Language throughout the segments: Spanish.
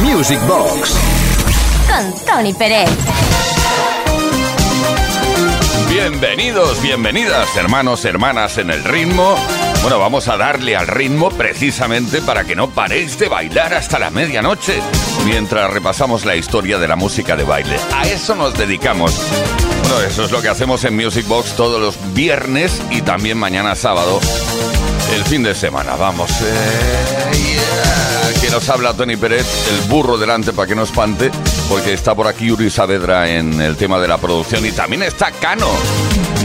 Music Box. Con Tony Pérez. Bienvenidos, bienvenidas, hermanos, hermanas en el ritmo. Bueno, vamos a darle al ritmo precisamente para que no paréis de bailar hasta la medianoche, mientras repasamos la historia de la música de baile. A eso nos dedicamos. Bueno, eso es lo que hacemos en Music Box todos los viernes y también mañana sábado, el fin de semana. Vamos. Eh, yeah. Nos habla Tony Pérez, el burro delante para que no espante, porque está por aquí Uri Saavedra en el tema de la producción y también está Cano,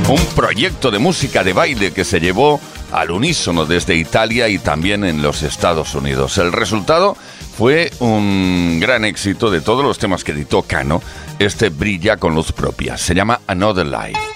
un proyecto de música de baile que se llevó al unísono desde Italia y también en los Estados Unidos. El resultado fue un gran éxito de todos los temas que editó Cano. Este brilla con luz propia. Se llama Another Life.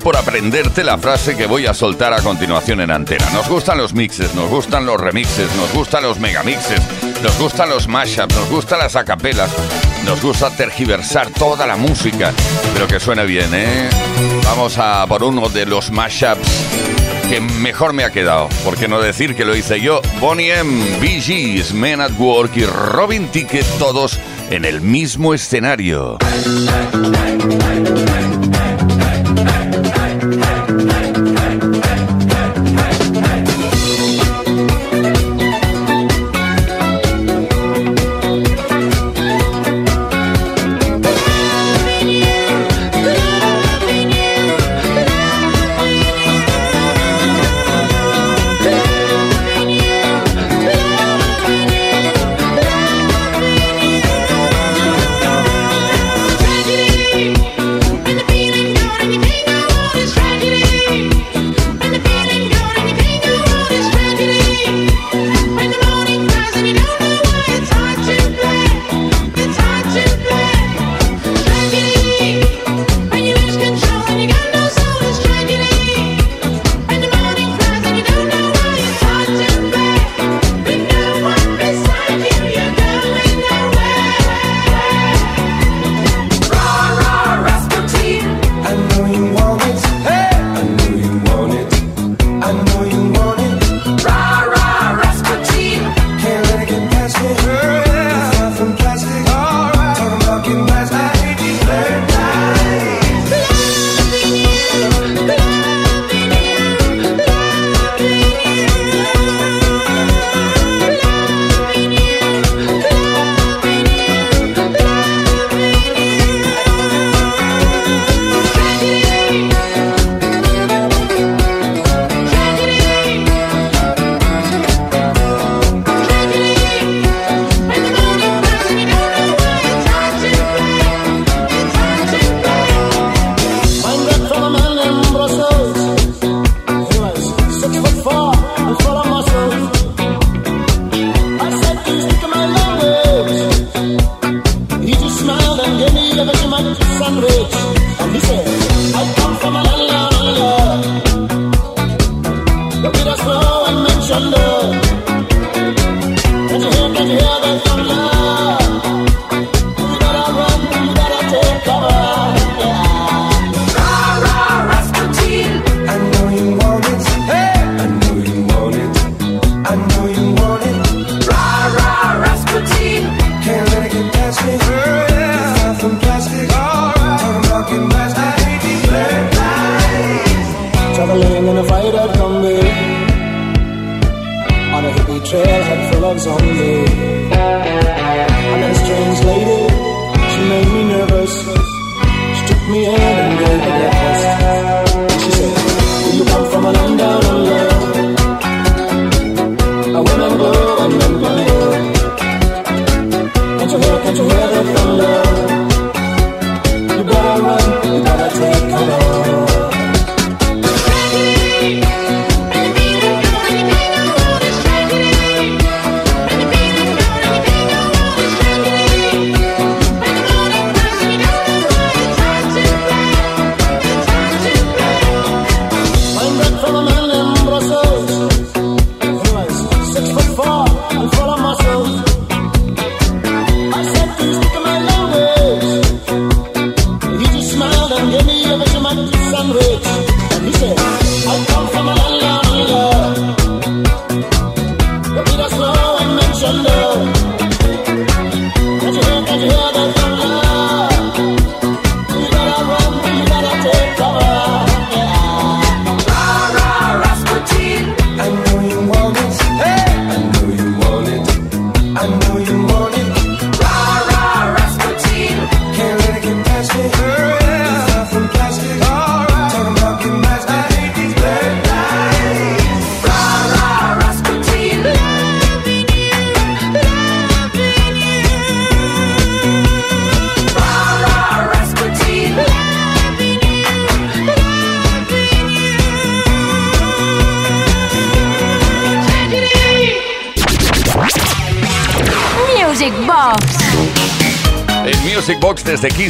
Por aprenderte la frase que voy a soltar a continuación en antena. Nos gustan los mixes, nos gustan los remixes, nos gustan los megamixes, Nos gustan los mashups, nos gustan las acapelas, nos gusta tergiversar toda la música, pero que suene bien, ¿eh? Vamos a por uno de los mashups que mejor me ha quedado, por qué no decir que lo hice yo, Bonnie M, Bee Men at Work y Robin Ticket, todos en el mismo escenario.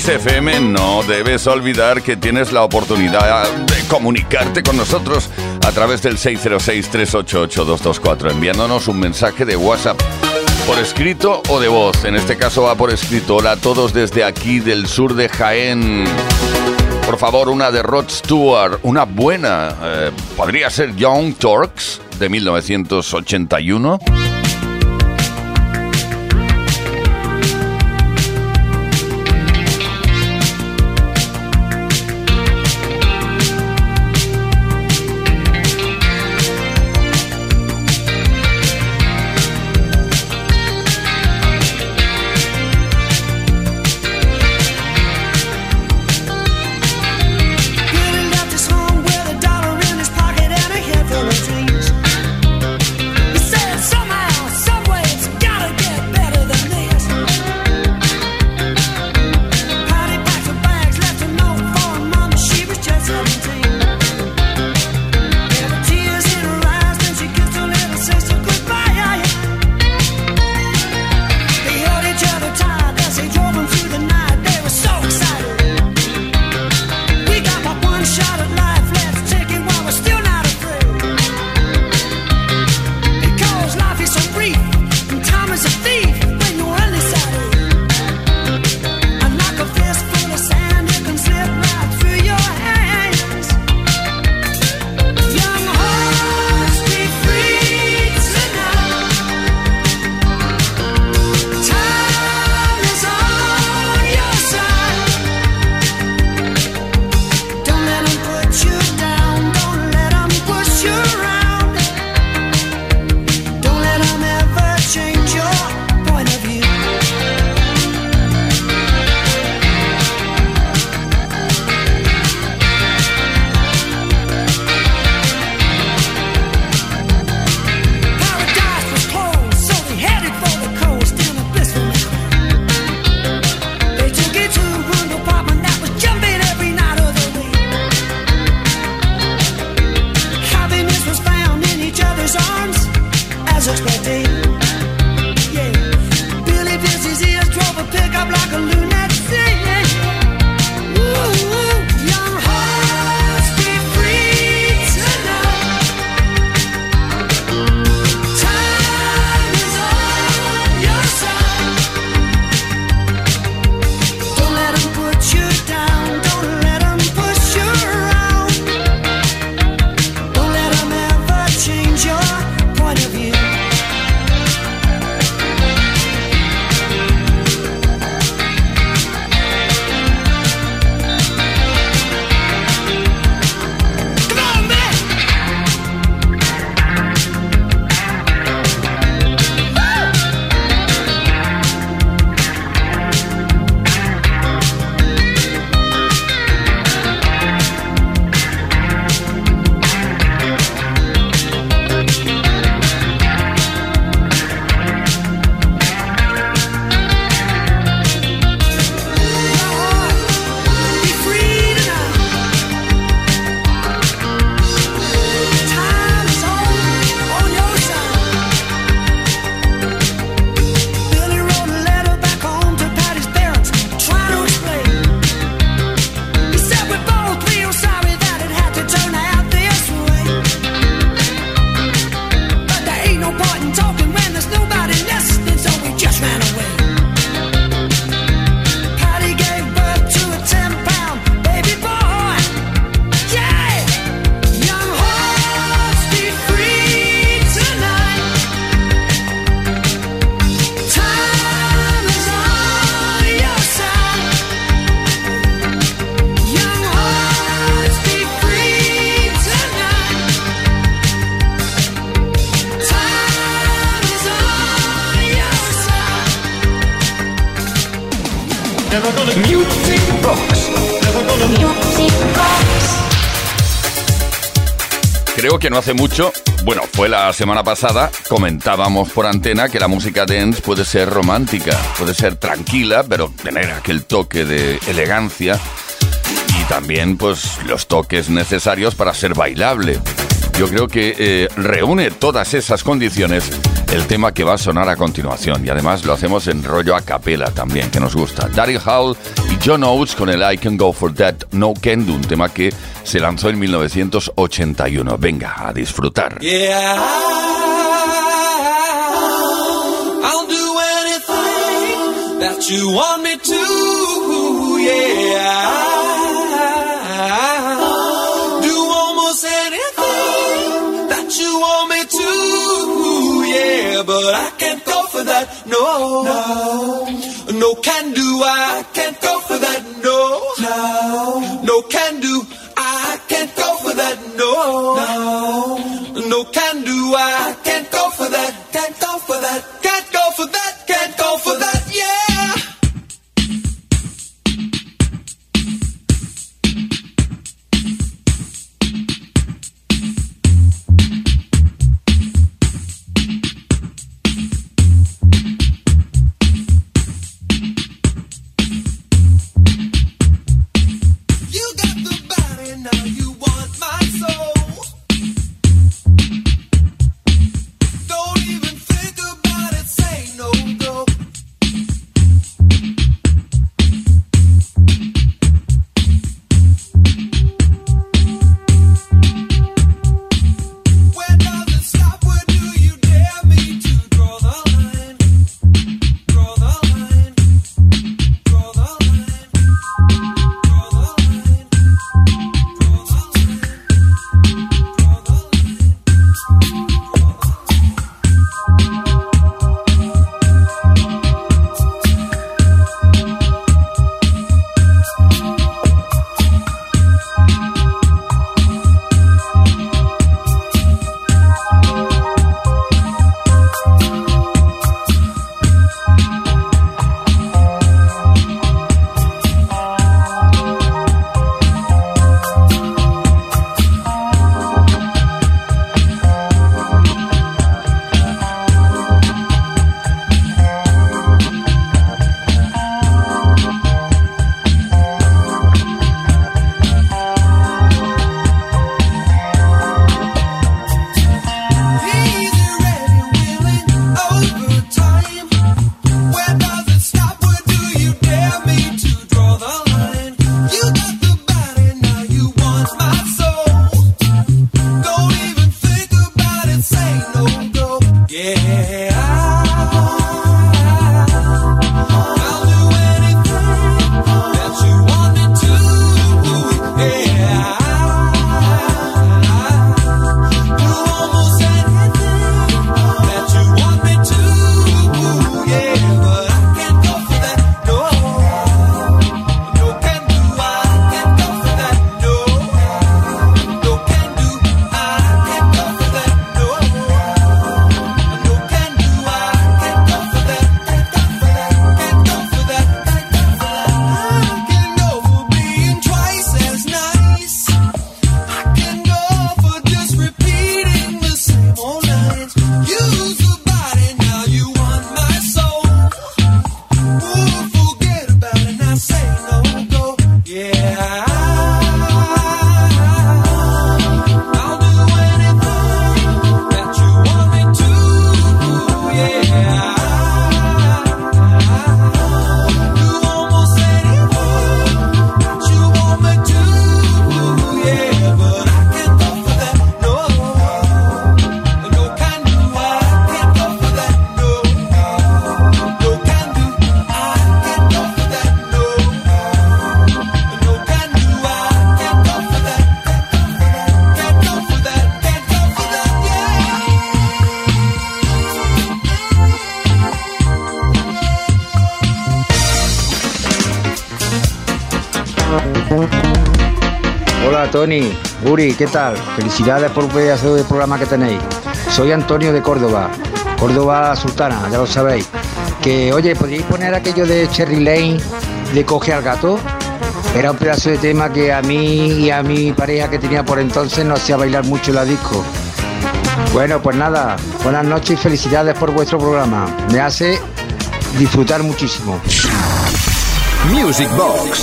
XFM, no debes olvidar que tienes la oportunidad de comunicarte con nosotros a través del 606-388-224, enviándonos un mensaje de WhatsApp por escrito o de voz. En este caso va por escrito. Hola a todos desde aquí del sur de Jaén. Por favor, una de Rod Stewart, una buena. Eh, podría ser Young Turks de 1981. No hace mucho, bueno, fue la semana pasada, comentábamos por antena que la música dance puede ser romántica, puede ser tranquila, pero tener aquel toque de elegancia y también pues los toques necesarios para ser bailable. Yo creo que eh, reúne todas esas condiciones el tema que va a sonar a continuación. Y además lo hacemos en rollo a capela también, que nos gusta. Daryl Howell y John Oates con el I Can Go For That No Can Do, un tema que se lanzó en 1981. Venga, a disfrutar. Yeah. you want me to, yeah. but I can't go for that. No, no, no can do. I can't go for that. No, no, no can do. I can't go for that. No, no, no can do. I can't go for that. Can't go for that. Can't go for that. Can't go for that. Tony, Uri, ¿qué tal? Felicidades por hacer el programa que tenéis. Soy Antonio de Córdoba, Córdoba Sultana, ya lo sabéis. Que, oye, ¿podríais poner aquello de Cherry Lane de Coge al Gato? Era un pedazo de tema que a mí y a mi pareja que tenía por entonces no hacía bailar mucho la disco. Bueno, pues nada, buenas noches y felicidades por vuestro programa. Me hace disfrutar muchísimo. Music Box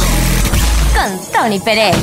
con Tony Pérez.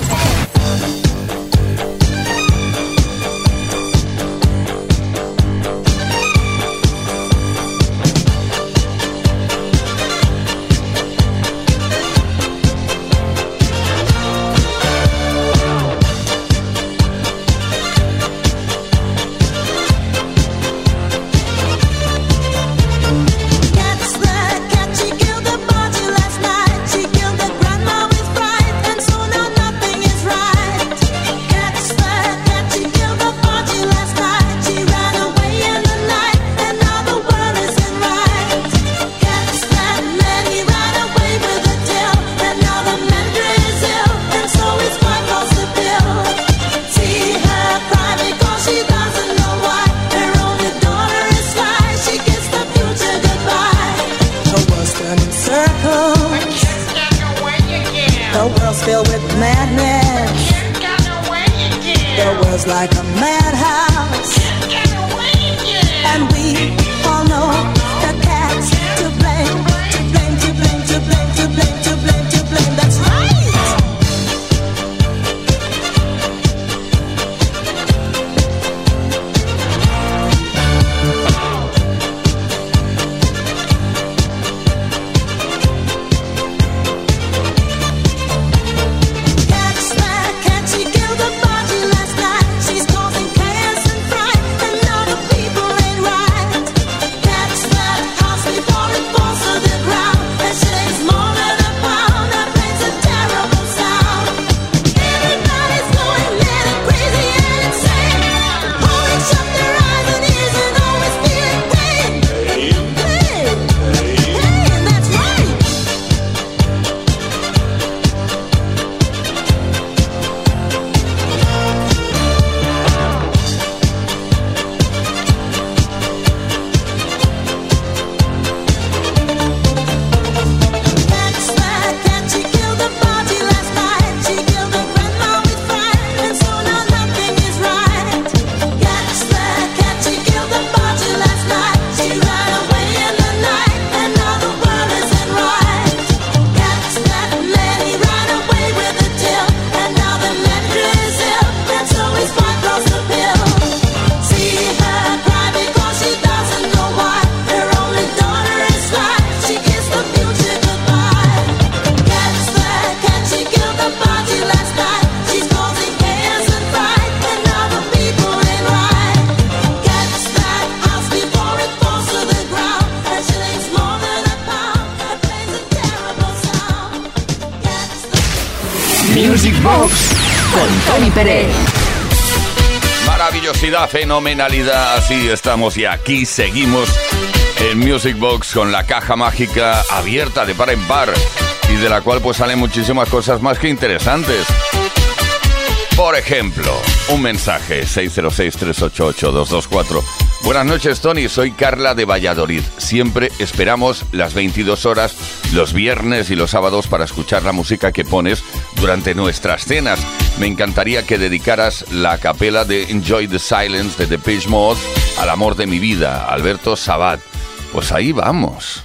fenomenalidad. Así estamos y aquí seguimos en Music Box con la caja mágica abierta de par en par y de la cual pues salen muchísimas cosas más que interesantes. Por ejemplo, un mensaje 606-388-224. Buenas noches Tony, soy Carla de Valladolid. Siempre esperamos las 22 horas, los viernes y los sábados para escuchar la música que pones durante nuestras cenas. Me encantaría que dedicaras la capela de Enjoy the Silence de Depeche Mode al amor de mi vida, Alberto Sabat. Pues ahí vamos.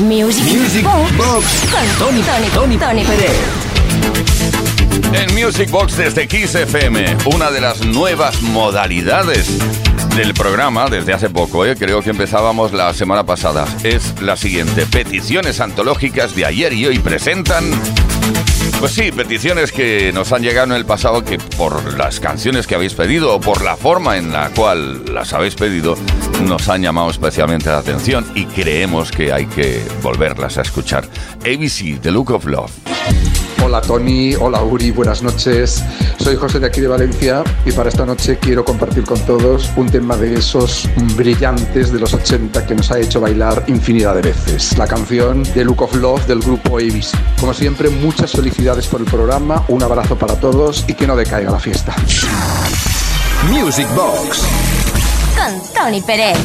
Music, Music Box Box con Tony, Tony, Tony, Tony Pérez. En Music Box desde Kiss FM, una de las nuevas modalidades del programa desde hace poco, ¿eh? creo que empezábamos la semana pasada, es la siguiente, peticiones antológicas de ayer y hoy presentan... Pues sí, peticiones que nos han llegado en el pasado que por las canciones que habéis pedido o por la forma en la cual las habéis pedido nos han llamado especialmente la atención y creemos que hay que volverlas a escuchar. ABC, The Look of Love. Hola Tony, hola Uri, buenas noches. Soy José de aquí de Valencia y para esta noche quiero compartir con todos un tema de esos brillantes de los 80 que nos ha hecho bailar infinidad de veces. La canción The Look of Love del grupo ABC. Como siempre, muchas felicidades por el programa, un abrazo para todos y que no decaiga la fiesta. Music Box. Con Tony Pérez.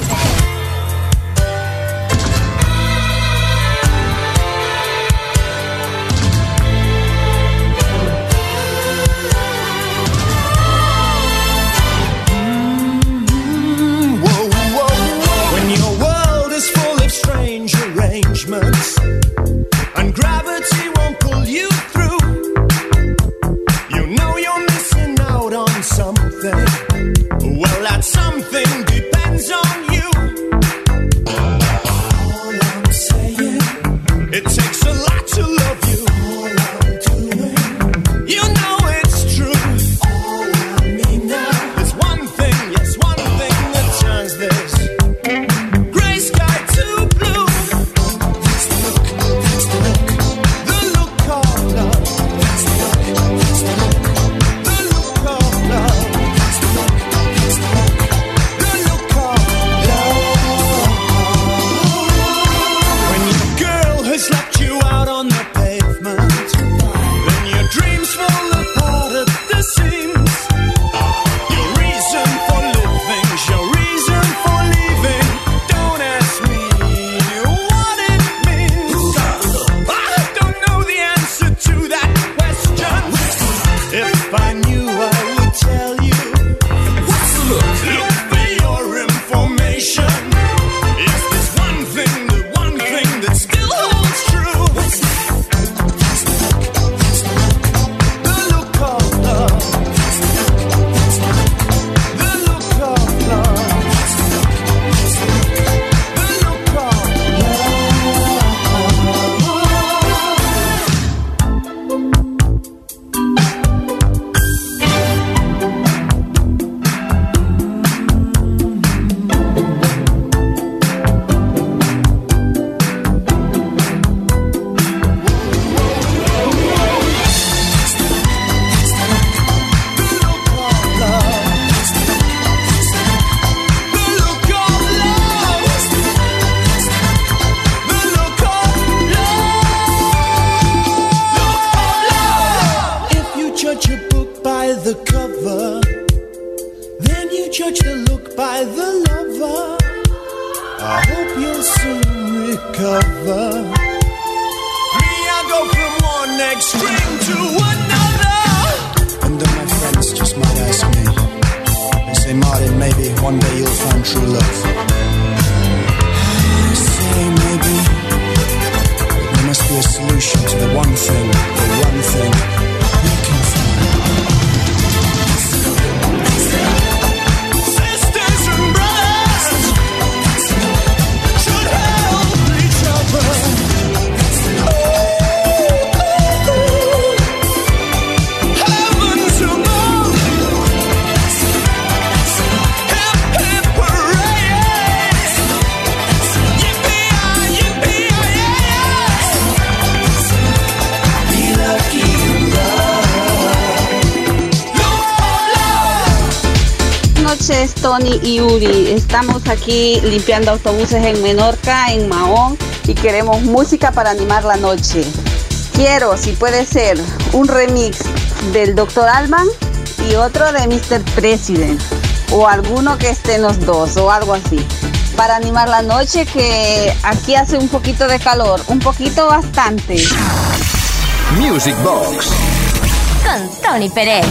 lava Tony y Uri. Estamos aquí limpiando autobuses en Menorca, en Mahón, y queremos música para animar la noche. Quiero, si puede ser, un remix del Dr. Alban y otro de Mr. President, o alguno que esté en los dos, o algo así. Para animar la noche, que aquí hace un poquito de calor, un poquito bastante. Music Box. Con Tony Pérez.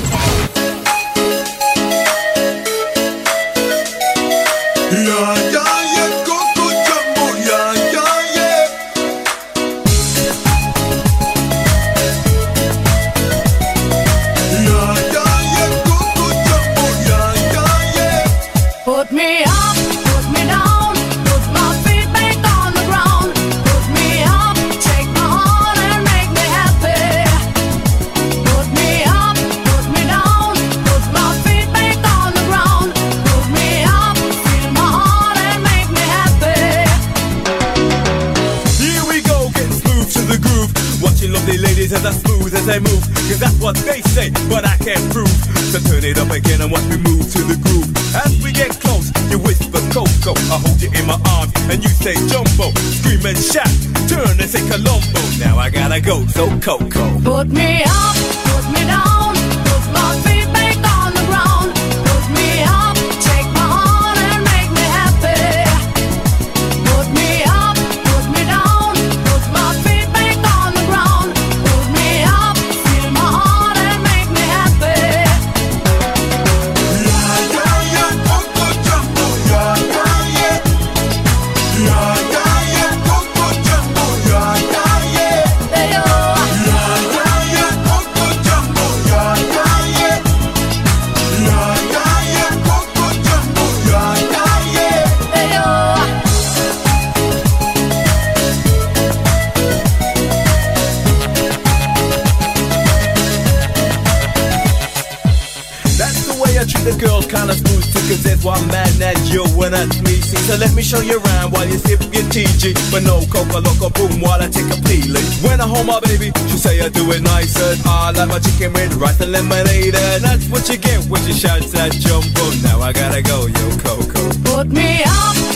kinda smooth too, that's why I'm mad at you when that's me. See, so let me show you around while you sip your TG. But no coca loco boom while I take a peeling. When I hold my baby, she say I do it nicer. I like my chicken with rice and lemonade. And that's what you get when she shouts at Jumbo. Now I gotta go, yo, Coco. Put me up.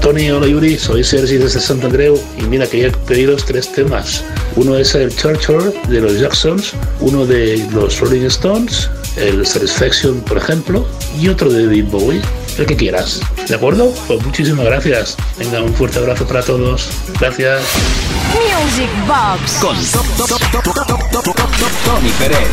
Tony, hola Yuri, soy Sergi desde Sant Andreu y mira quería pediros tres temas. Uno es el Churchill de los Jacksons, uno de los Rolling Stones, el Satisfaction por ejemplo, y otro de David Bowie, el que quieras. ¿De acuerdo? Pues muchísimas gracias. Venga, un fuerte abrazo para todos. Gracias. Music Box con Tony Pérez.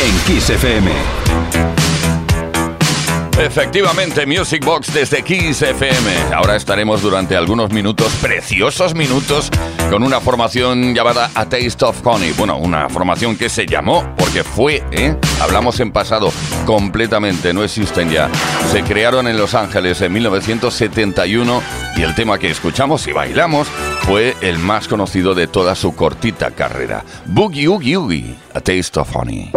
En Kiss FM. Efectivamente, Music Box desde Kiss FM. Ahora estaremos durante algunos minutos, preciosos minutos, con una formación llamada A Taste of Honey. Bueno, una formación que se llamó porque fue, ¿eh? Hablamos en pasado, completamente, no existen ya. Se crearon en Los Ángeles en 1971 y el tema que escuchamos y bailamos fue el más conocido de toda su cortita carrera. Boogie Oogie Oogie, A Taste of Honey.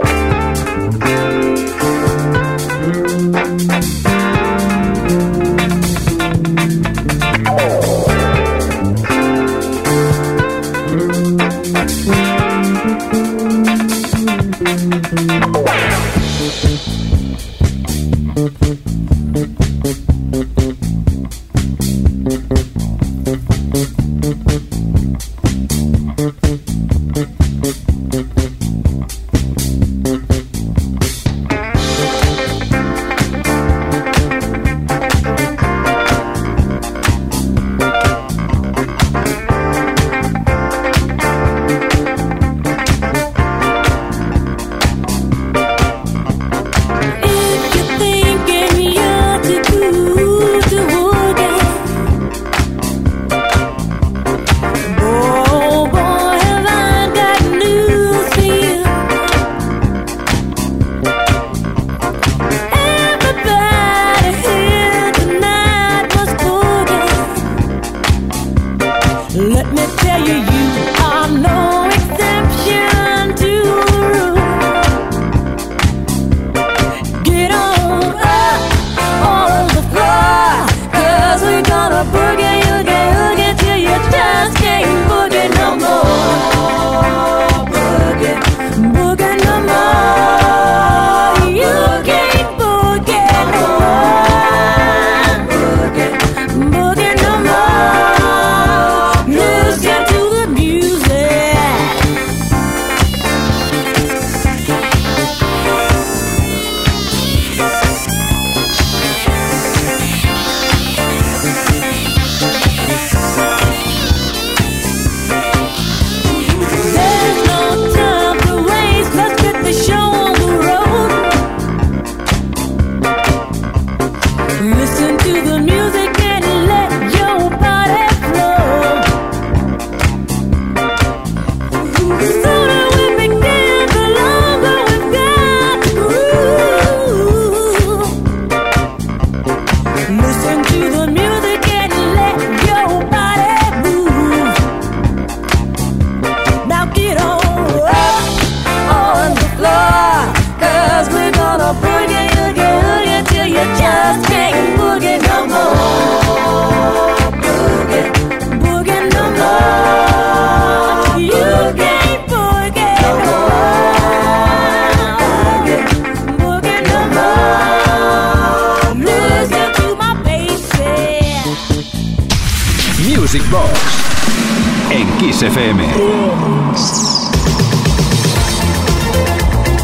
Kiss FM.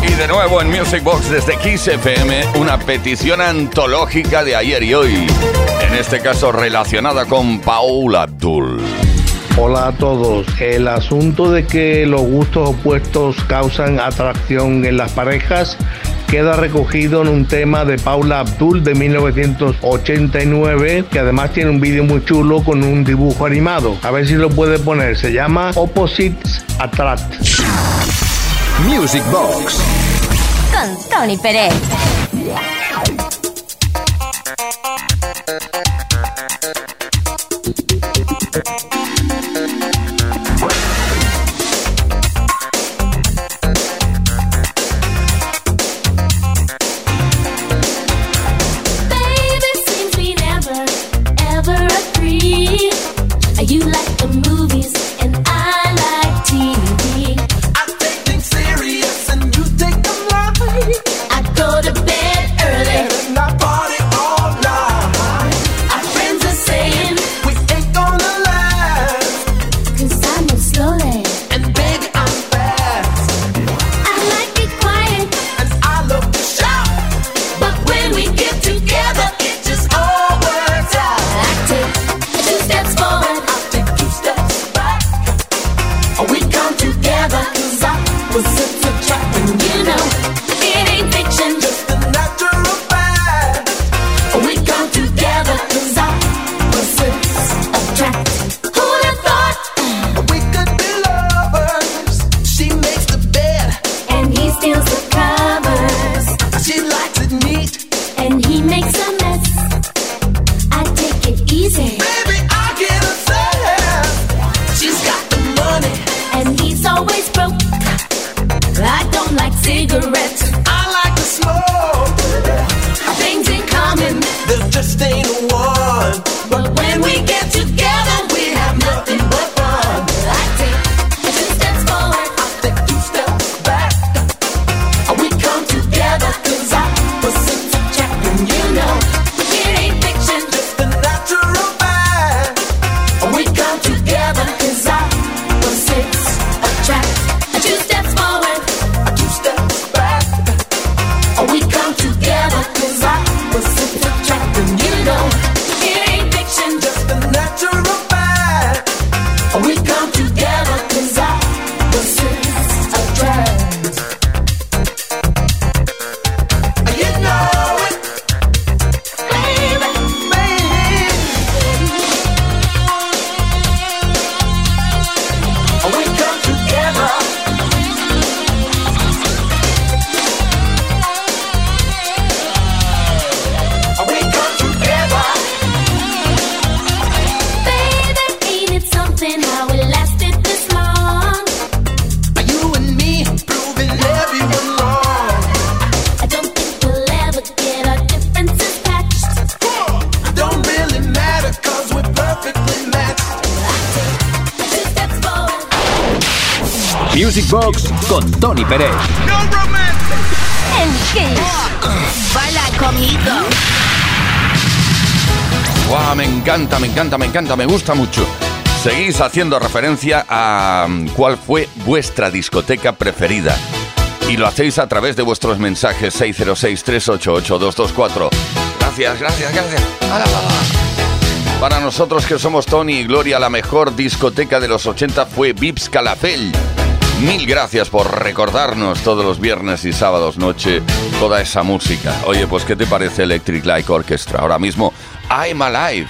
Y de nuevo en Music Box desde Kiss FM, una petición antológica de ayer y hoy. En este caso relacionada con Paula Abdul. Hola a todos. El asunto de que los gustos opuestos causan atracción en las parejas queda recogido en un tema de Paula Abdul de 1989, que además tiene un vídeo muy chulo con un dibujo animado. A ver si lo puede poner. Se llama Opposites Attract. Music Box Con Tony Pérez. Tony Pérez. No Bala conmigo. Wow, me encanta, me encanta, me encanta, me gusta mucho. Seguís haciendo referencia a mm, cuál fue vuestra discoteca preferida. Y lo hacéis a través de vuestros mensajes 606-388-224. Gracias, gracias, gracias. Para nosotros que somos Tony y Gloria, la mejor discoteca de los 80 fue Vips Calafell Mil gracias por recordarnos todos los viernes y sábados noche toda esa música. Oye, pues ¿qué te parece Electric Light Orchestra? Ahora mismo, I'm Alive.